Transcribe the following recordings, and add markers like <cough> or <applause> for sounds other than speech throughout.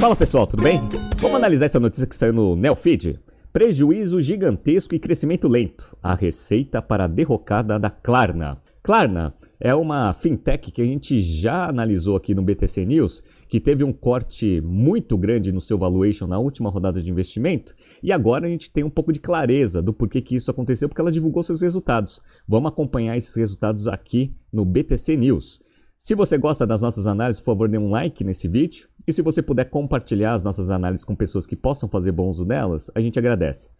Fala pessoal, tudo bem? Vamos analisar essa notícia que saiu no Neofeed. Prejuízo gigantesco e crescimento lento. A receita para a derrocada da Klarna. Klarna é uma fintech que a gente já analisou aqui no BTC News, que teve um corte muito grande no seu valuation na última rodada de investimento, e agora a gente tem um pouco de clareza do porquê que isso aconteceu, porque ela divulgou seus resultados. Vamos acompanhar esses resultados aqui no BTC News. Se você gosta das nossas análises, por favor, dê um like nesse vídeo. E se você puder compartilhar as nossas análises com pessoas que possam fazer bom uso delas, a gente agradece.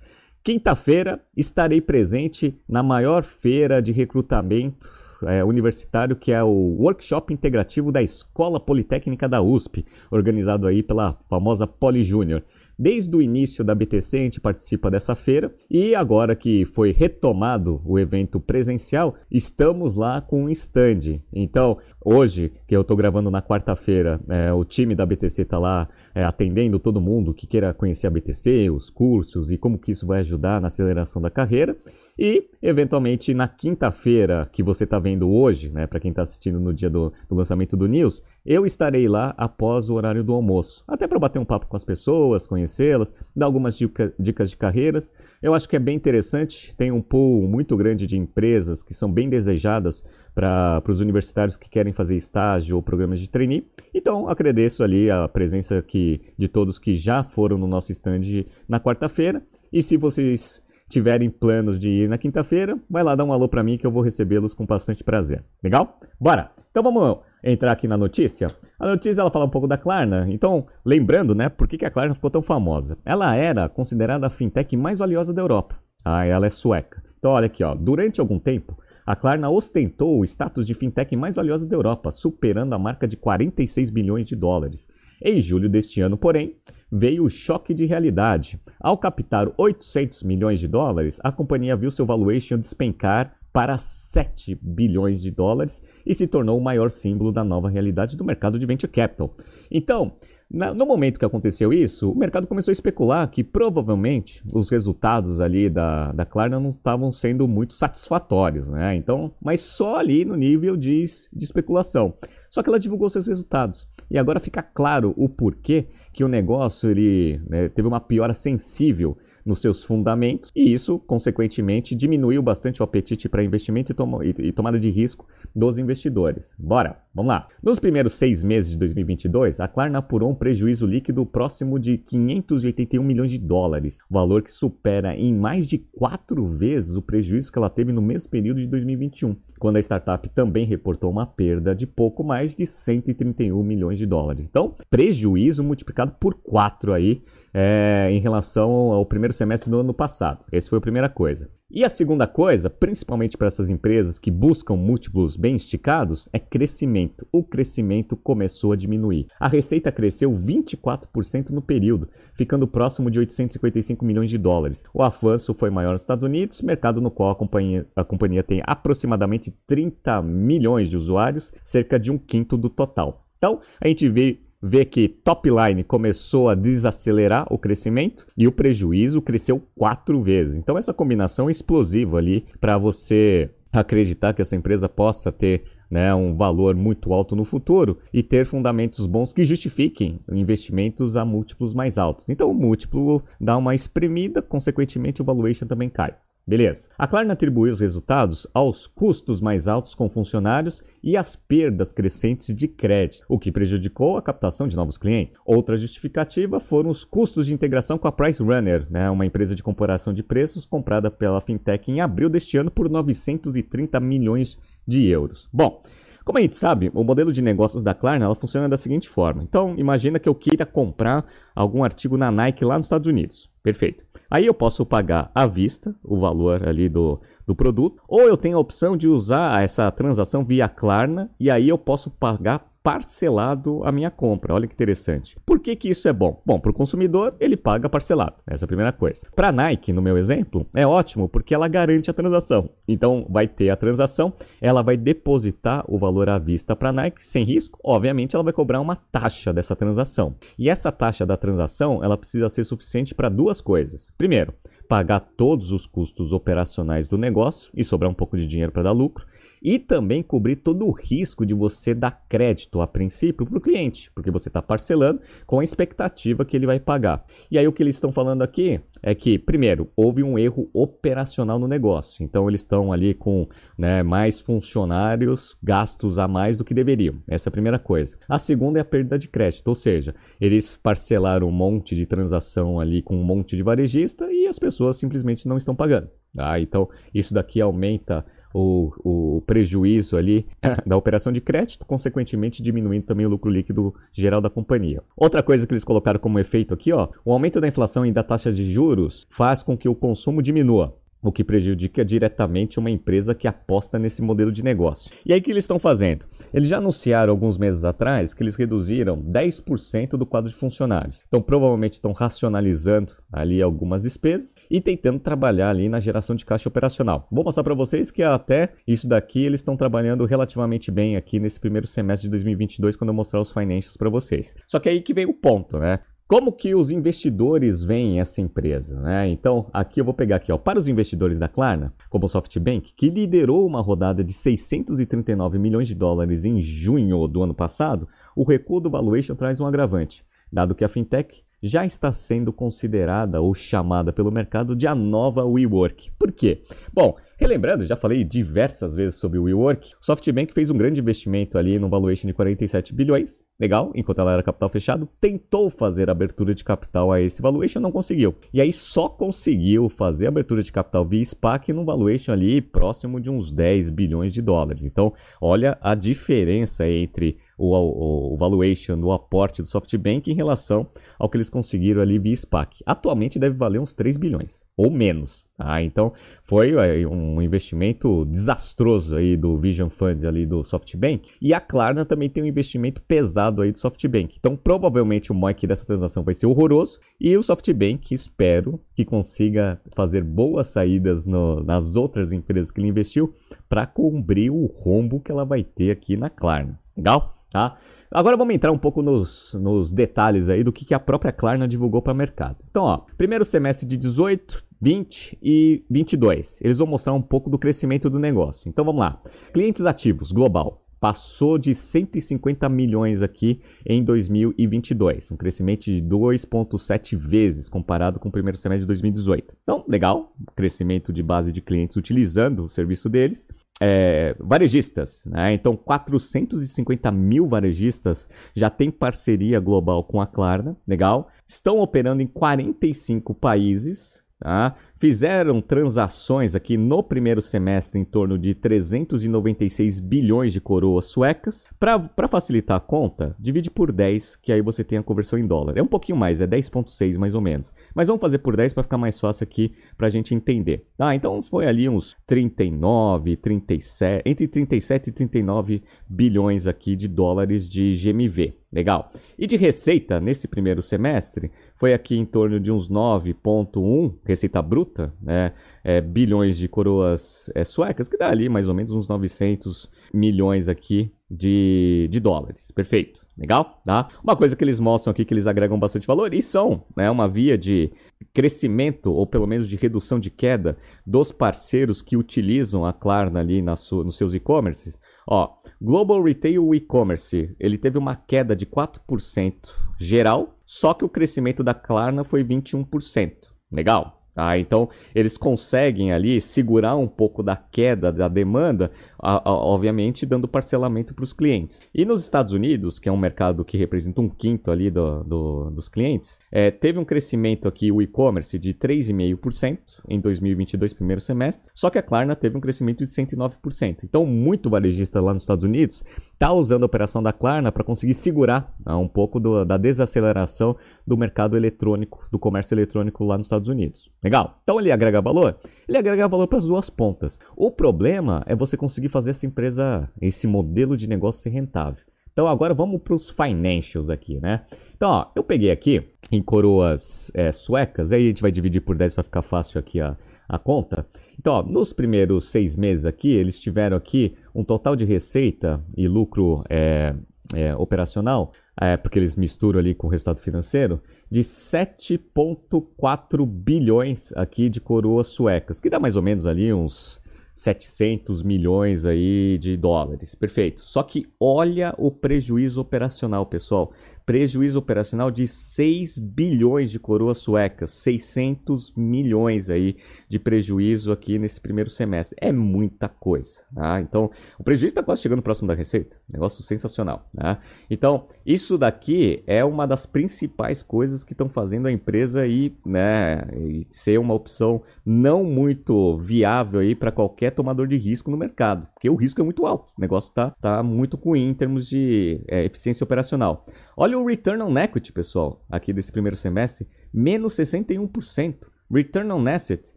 Quinta-feira estarei presente na maior feira de recrutamento é, universitário, que é o Workshop Integrativo da Escola Politécnica da USP, organizado aí pela famosa Poli Júnior. Desde o início da BTC a gente participa dessa feira e agora que foi retomado o evento presencial, estamos lá com um stand. Então, hoje, que eu estou gravando na quarta-feira, é, o time da BTC está lá é, atendendo todo mundo que queira conhecer a BTC, os cursos e como que isso vai ajudar na aceleração da carreira. E, eventualmente, na quinta-feira que você está vendo hoje, né, para quem está assistindo no dia do, do, lançamento do News, eu estarei lá após o horário do almoço. Até para bater um papo com as pessoas, conhecê-las, dar algumas dica, dicas de carreiras. Eu acho que é bem interessante. Tem um pool muito grande de empresas que são bem desejadas para os universitários que querem fazer estágio ou programas de trainee. Então, agradeço ali a presença que, de todos que já foram no nosso stand na quarta-feira. E se vocês tiverem planos de ir na quinta-feira, vai lá dar um alô para mim que eu vou recebê-los com bastante prazer. Legal? Bora! Então vamos entrar aqui na notícia. A notícia ela fala um pouco da Klarna. Então, lembrando, né, por que a Klarna ficou tão famosa? Ela era considerada a fintech mais valiosa da Europa. Ah, ela é sueca. Então, olha aqui, ó. Durante algum tempo, a Klarna ostentou o status de fintech mais valiosa da Europa, superando a marca de 46 bilhões de dólares. Em julho deste ano, porém, veio o choque de realidade. Ao captar 800 milhões de dólares, a companhia viu seu valuation despencar para 7 bilhões de dólares e se tornou o maior símbolo da nova realidade do mercado de venture capital. Então, no momento que aconteceu isso, o mercado começou a especular que provavelmente os resultados ali da, da Klarna não estavam sendo muito satisfatórios, né? Então, mas só ali no nível de, de especulação. Só que ela divulgou seus resultados. E agora fica claro o porquê que o negócio ele né, teve uma piora sensível nos seus fundamentos, e isso, consequentemente, diminuiu bastante o apetite para investimento e, e, tomada de risco dos investidores. Bora, vamos lá. Nos primeiros seis meses de 2022, a Klarna apurou um prejuízo líquido próximo de 581 milhões de dólares, valor que supera em mais de quatro vezes o prejuízo que ela teve no mesmo período de 2021, quando a startup também reportou uma perda de pouco mais de 131 milhões de dólares. Então, prejuízo multiplicado por quatro aí é, em relação ao primeiro semestre do ano passado. Essa foi a primeira coisa. E a segunda coisa, principalmente para essas empresas que buscam múltiplos bem esticados, é crescimento. O crescimento começou a diminuir. A receita cresceu 24% no período, ficando próximo de 855 milhões de dólares. O avanço foi maior nos Estados Unidos, mercado no qual a companhia, a companhia tem aproximadamente 30 milhões de usuários, cerca de um quinto do total. Então, a gente vê vê que top line começou a desacelerar o crescimento e o prejuízo cresceu quatro vezes. Então essa combinação é explosiva ali para você acreditar que essa empresa possa ter né, um valor muito alto no futuro e ter fundamentos bons que justifiquem investimentos a múltiplos mais altos. Então o múltiplo dá uma espremida, consequentemente o valuation também cai. Beleza. A Klarna atribuiu os resultados aos custos mais altos com funcionários e às perdas crescentes de crédito, o que prejudicou a captação de novos clientes. Outra justificativa foram os custos de integração com a Price Runner, né, uma empresa de comparação de preços comprada pela fintech em abril deste ano por 930 milhões de euros. Bom, como a gente sabe, o modelo de negócios da Klarna ela funciona da seguinte forma. Então, imagina que eu queira comprar algum artigo na Nike lá nos Estados Unidos. Perfeito. Aí eu posso pagar à vista o valor ali do, do produto, ou eu tenho a opção de usar essa transação via Klarna e aí eu posso pagar parcelado a minha compra. Olha que interessante. Por que, que isso é bom? Bom, para o consumidor, ele paga parcelado. Essa é a primeira coisa. Para a Nike, no meu exemplo, é ótimo porque ela garante a transação. Então, vai ter a transação, ela vai depositar o valor à vista para a Nike sem risco. Obviamente, ela vai cobrar uma taxa dessa transação. E essa taxa da transação, ela precisa ser suficiente para duas coisas. Primeiro, pagar todos os custos operacionais do negócio e sobrar um pouco de dinheiro para dar lucro. E também cobrir todo o risco de você dar crédito a princípio para o cliente, porque você está parcelando com a expectativa que ele vai pagar. E aí o que eles estão falando aqui é que, primeiro, houve um erro operacional no negócio. Então eles estão ali com né, mais funcionários, gastos a mais do que deveriam. Essa é a primeira coisa. A segunda é a perda de crédito, ou seja, eles parcelaram um monte de transação ali com um monte de varejista e as pessoas simplesmente não estão pagando. Tá? Então isso daqui aumenta o, o prejuízo ali <laughs> da operação de crédito, consequentemente diminuindo também o lucro líquido geral da companhia. Outra coisa que eles colocaram como efeito aqui, ó, o aumento da inflação e da taxa de juros faz com que o consumo diminua o que prejudica diretamente uma empresa que aposta nesse modelo de negócio. E aí o que eles estão fazendo? Eles já anunciaram alguns meses atrás que eles reduziram 10% do quadro de funcionários. Então provavelmente estão racionalizando ali algumas despesas e tentando trabalhar ali na geração de caixa operacional. Vou mostrar para vocês que até isso daqui eles estão trabalhando relativamente bem aqui nesse primeiro semestre de 2022 quando eu mostrar os financials para vocês. Só que aí que vem o ponto, né? Como que os investidores veem essa empresa? Né? Então, aqui eu vou pegar aqui, ó, para os investidores da Klarna, como o SoftBank, que liderou uma rodada de 639 milhões de dólares em junho do ano passado, o recuo do valuation traz um agravante, dado que a fintech já está sendo considerada ou chamada pelo mercado de a nova WeWork. Por quê? Bom, relembrando, já falei diversas vezes sobre o WeWork, o SoftBank fez um grande investimento ali no valuation de 47 bilhões, legal, enquanto ela era capital fechado, tentou fazer abertura de capital a esse valuation, não conseguiu. E aí só conseguiu fazer abertura de capital via SPAC no valuation ali próximo de uns 10 bilhões de dólares. Então, olha a diferença entre o, o, o valuation do aporte do SoftBank em relação ao que eles conseguiram ali via SPAC. Atualmente deve valer uns 3 bilhões ou menos. Tá? Então foi um investimento desastroso aí do Vision Funds ali do SoftBank e a Klarna também tem um investimento pesado aí do SoftBank. Então provavelmente o MOIC dessa transação vai ser horroroso e o SoftBank espero que consiga fazer boas saídas no, nas outras empresas que ele investiu para cobrir o rombo que ela vai ter aqui na Klarna. Legal? Tá? Agora vamos entrar um pouco nos, nos detalhes aí do que, que a própria Klarna divulgou para o mercado. Então, ó, primeiro semestre de 18, 20 e 22. Eles vão mostrar um pouco do crescimento do negócio. Então vamos lá. Clientes ativos global passou de 150 milhões aqui em 2022, um crescimento de 2,7 vezes comparado com o primeiro semestre de 2018. Então, legal, crescimento de base de clientes utilizando o serviço deles é, varejistas, né? Então, 450 mil varejistas já têm parceria global com a Klarna, legal? Estão operando em 45 países, tá? Fizeram transações aqui no primeiro semestre em torno de 396 bilhões de coroas suecas. Para facilitar a conta, divide por 10, que aí você tem a conversão em dólar. É um pouquinho mais, é 10,6 mais ou menos. Mas vamos fazer por 10 para ficar mais fácil aqui para a gente entender. Ah, então foi ali uns 39, 37, entre 37 e 39 bilhões aqui de dólares de GMV. Legal. E de receita nesse primeiro semestre foi aqui em torno de uns 9,1 receita bruta bruta, né, é, bilhões de coroas é, suecas, que dá ali mais ou menos uns 900 milhões aqui de, de dólares. Perfeito, legal? Tá? Uma coisa que eles mostram aqui que eles agregam bastante valor e são né, uma via de crescimento ou pelo menos de redução de queda dos parceiros que utilizam a Klarna ali na sua, nos seus e-commerces. Ó, Global Retail E-Commerce, ele teve uma queda de 4% geral, só que o crescimento da Klarna foi 21%. Legal? Tá? Então, eles conseguem ali segurar um pouco da queda da demanda, a, a, obviamente dando parcelamento para os clientes. E nos Estados Unidos, que é um mercado que representa um quinto ali do, do, dos clientes, é, teve um crescimento aqui, o e-commerce, de 3,5% em 2022, primeiro semestre, só que a Klarna teve um crescimento de 109%. Então, muito varejista lá nos Estados Unidos está usando a operação da Klarna para conseguir segurar né, um pouco do, da desaceleração do mercado eletrônico, do comércio eletrônico lá nos Estados Unidos. Legal? Então ele agrega valor? Ele agrega valor para as duas pontas. O problema é você conseguir fazer essa empresa, esse modelo de negócio ser rentável. Então agora vamos para os financials aqui, né? Então, ó, eu peguei aqui em coroas é, suecas, aí a gente vai dividir por 10 para ficar fácil aqui a, a conta. Então, ó, nos primeiros seis meses aqui, eles tiveram aqui um total de receita e lucro é, é, operacional, é, porque eles misturam ali com o resultado financeiro, de 7,4 bilhões aqui de coroas suecas, que dá mais ou menos ali uns 700 milhões aí de dólares. Perfeito. Só que olha o prejuízo operacional, pessoal prejuízo operacional de 6 bilhões de coroas suecas, 600 milhões aí de prejuízo aqui nesse primeiro semestre. É muita coisa, tá? Então, o prejuízo está quase chegando próximo da receita. Negócio sensacional, tá? Então, isso daqui é uma das principais coisas que estão fazendo a empresa aí, né, ser uma opção não muito viável aí para qualquer tomador de risco no mercado, porque o risco é muito alto. O negócio está tá muito ruim em termos de é, eficiência operacional. Olha o return on equity, pessoal, aqui desse primeiro semestre, menos 61%. Return on assets,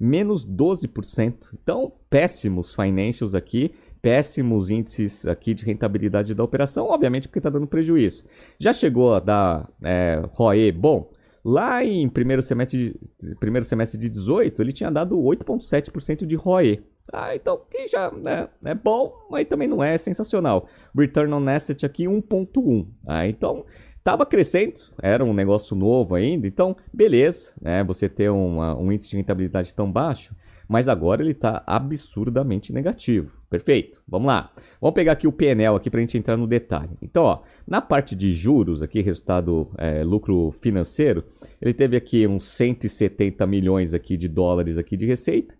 menos 12%. Então, péssimos financials aqui, péssimos índices aqui de rentabilidade da operação, obviamente porque está dando prejuízo. Já chegou a dar é, ROE bom? Lá em primeiro semestre, de, primeiro semestre de 18, ele tinha dado 8,7% de ROE. Ah, então, que já né, é bom, mas também não é sensacional. Return on Asset aqui 1.1. Ah, então, estava crescendo, era um negócio novo ainda, então, beleza, né, você ter uma, um índice de rentabilidade tão baixo, mas agora ele está absurdamente negativo. Perfeito, vamos lá. Vamos pegar aqui o PNL aqui para a gente entrar no detalhe. Então, ó, na parte de juros, aqui, resultado é, lucro financeiro, ele teve aqui uns 170 milhões aqui de dólares aqui de receita,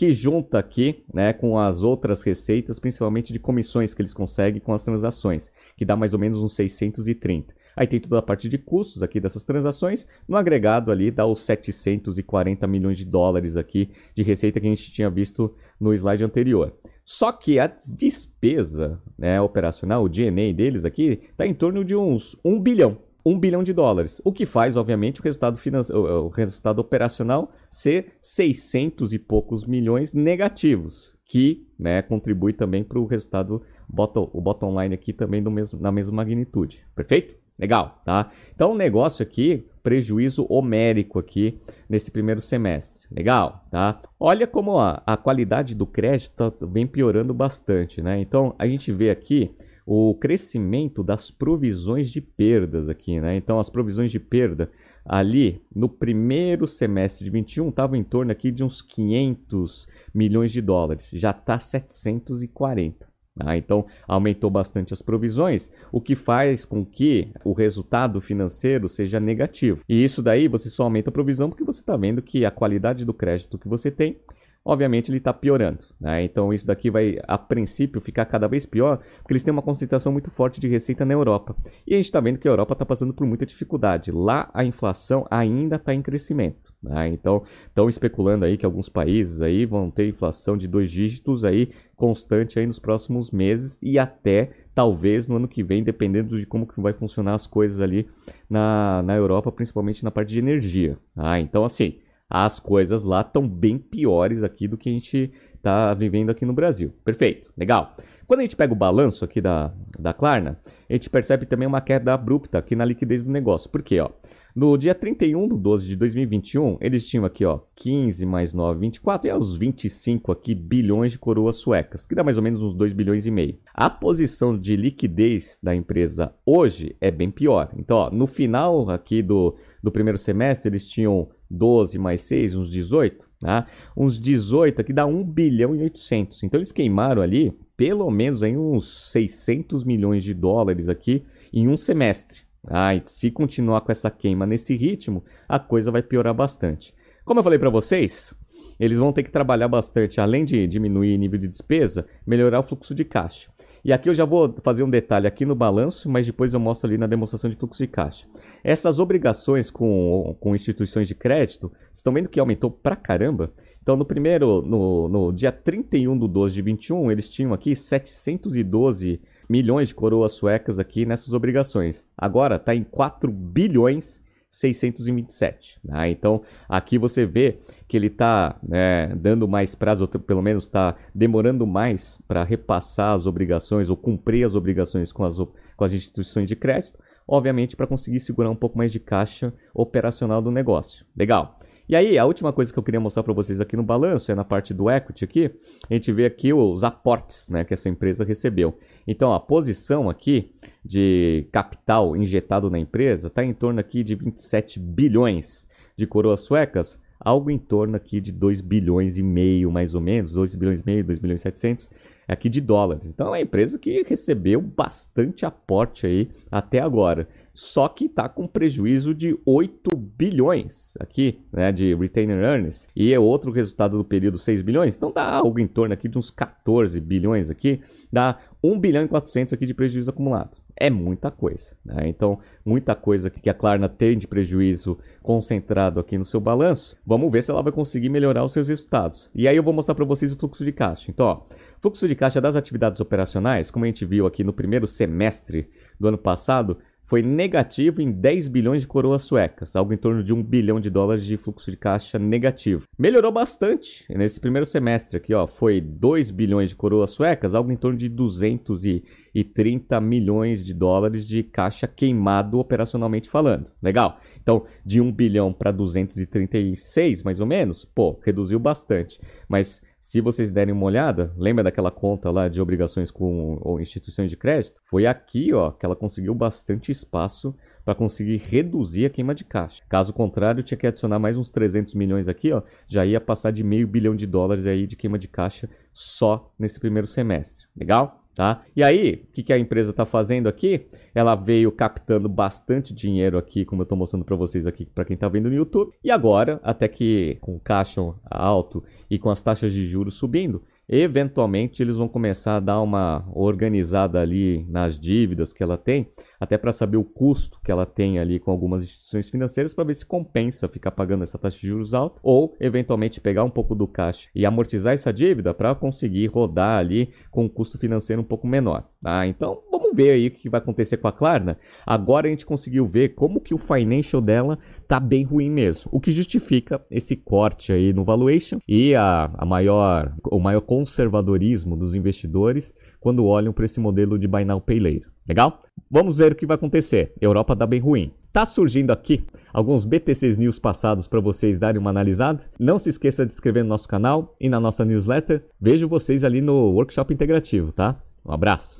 que junta aqui né, com as outras receitas, principalmente de comissões que eles conseguem com as transações, que dá mais ou menos uns 630. Aí tem toda a parte de custos aqui dessas transações, no agregado ali dá os 740 milhões de dólares aqui de receita que a gente tinha visto no slide anterior. Só que a despesa né, operacional, o DNA deles aqui, está em torno de uns 1 bilhão. 1 bilhão de dólares, o que faz, obviamente, o resultado, finance... o resultado operacional ser 600 e poucos milhões negativos, que né, contribui também para o resultado, o bottom line aqui também do mesmo, na mesma magnitude. Perfeito? Legal, tá? Então, o negócio aqui, prejuízo homérico aqui nesse primeiro semestre. Legal, tá? Olha como a, a qualidade do crédito tá, vem piorando bastante, né? Então, a gente vê aqui o crescimento das provisões de perdas aqui, né? Então, as provisões de perda ali no primeiro semestre de 21 estavam em torno aqui de uns 500 milhões de dólares, já está 740. Tá? Então, aumentou bastante as provisões, o que faz com que o resultado financeiro seja negativo. E isso daí você só aumenta a provisão porque você está vendo que a qualidade do crédito que você tem obviamente ele está piorando. Né? Então isso daqui vai, a princípio, ficar cada vez pior, porque eles têm uma concentração muito forte de receita na Europa. E a gente está vendo que a Europa está passando por muita dificuldade. Lá a inflação ainda está em crescimento. Né? Então estão especulando aí que alguns países aí vão ter inflação de dois dígitos aí constante aí nos próximos meses e até talvez no ano que vem, dependendo de como que vai funcionar as coisas ali na, na Europa, principalmente na parte de energia. Ah, então assim as coisas lá estão bem piores aqui do que a gente está vivendo aqui no Brasil. Perfeito, legal. Quando a gente pega o balanço aqui da, da Klarna, a gente percebe também uma queda abrupta aqui na liquidez do negócio. Por quê? Ó? No dia 31 de 12 de 2021, eles tinham aqui ó, 15 mais 9, 24 e os 25 aqui bilhões de coroas suecas, que dá mais ou menos uns 2 bilhões e meio. A posição de liquidez da empresa hoje é bem pior. Então, ó, no final aqui do, do primeiro semestre, eles tinham 12 mais 6, uns 18, tá? Uns 18 aqui dá 1 bilhão e 800. Então eles queimaram ali pelo menos aí uns 600 milhões de dólares aqui em um semestre. Ah, se continuar com essa queima nesse ritmo, a coisa vai piorar bastante. Como eu falei para vocês, eles vão ter que trabalhar bastante, além de diminuir nível de despesa, melhorar o fluxo de caixa. E aqui eu já vou fazer um detalhe aqui no balanço, mas depois eu mostro ali na demonstração de fluxo de caixa. Essas obrigações com, com instituições de crédito, estão vendo que aumentou pra caramba? Então, no primeiro, no, no dia 31 do 12 de 21, eles tinham aqui 712 milhões de coroas suecas aqui nessas obrigações. Agora está em 4 bilhões 627. Né? Então, aqui você vê que ele está né, dando mais prazo, ou pelo menos está demorando mais para repassar as obrigações ou cumprir as obrigações com as, com as instituições de crédito, obviamente para conseguir segurar um pouco mais de caixa operacional do negócio. Legal. E aí, a última coisa que eu queria mostrar para vocês aqui no balanço é na parte do equity aqui, a gente vê aqui os aportes né, que essa empresa recebeu. Então, a posição aqui de capital injetado na empresa está em torno aqui de 27 bilhões de coroas suecas. algo em torno aqui de 2 bilhões e meio, mais ou menos, 2 bilhões e meio, 2 bilhões e 700 aqui de dólares. Então é uma empresa que recebeu bastante aporte aí até agora. Só que está com prejuízo de 8 bilhões aqui, né, de retainer earnings, e é outro resultado do período 6 bilhões, então dá algo em torno aqui de uns 14 bilhões aqui, dá 1 bilhão e 400 aqui de prejuízo acumulado. É muita coisa, né? Então, muita coisa que a Klarna tem de prejuízo concentrado aqui no seu balanço. Vamos ver se ela vai conseguir melhorar os seus resultados. E aí eu vou mostrar para vocês o fluxo de caixa. Então, ó, fluxo de caixa das atividades operacionais, como a gente viu aqui no primeiro semestre do ano passado, foi negativo em 10 bilhões de coroas suecas, algo em torno de 1 bilhão de dólares de fluxo de caixa negativo. Melhorou bastante nesse primeiro semestre aqui, ó, foi 2 bilhões de coroas suecas, algo em torno de 230 milhões de dólares de caixa queimado operacionalmente falando. Legal? Então, de 1 bilhão para 236, mais ou menos, pô, reduziu bastante. Mas se vocês derem uma olhada, lembra daquela conta lá de obrigações com instituições de crédito? Foi aqui ó, que ela conseguiu bastante espaço para conseguir reduzir a queima de caixa. Caso contrário, tinha que adicionar mais uns 300 milhões aqui, ó, já ia passar de meio bilhão de dólares aí de queima de caixa só nesse primeiro semestre. Legal? Tá? E aí, o que, que a empresa está fazendo aqui? Ela veio captando bastante dinheiro aqui, como eu estou mostrando para vocês aqui, para quem está vendo no YouTube. E agora, até que com o caixa alto e com as taxas de juros subindo, eventualmente eles vão começar a dar uma organizada ali nas dívidas que ela tem, até para saber o custo que ela tem ali com algumas instituições financeiras para ver se compensa ficar pagando essa taxa de juros alta ou eventualmente pegar um pouco do caixa e amortizar essa dívida para conseguir rodar ali com um custo financeiro um pouco menor. Tá? Então vamos ver aí o que vai acontecer com a Klarna. Agora a gente conseguiu ver como que o financial dela tá bem ruim mesmo, o que justifica esse corte aí no valuation e a, a maior, o maior conservadorismo dos investidores quando olham para esse modelo de Buy Now Pay Later. Legal? Vamos ver o que vai acontecer. Europa está bem ruim. Tá surgindo aqui alguns BTCs News passados para vocês darem uma analisada. Não se esqueça de se inscrever no nosso canal e na nossa newsletter. Vejo vocês ali no workshop integrativo, tá? Um abraço.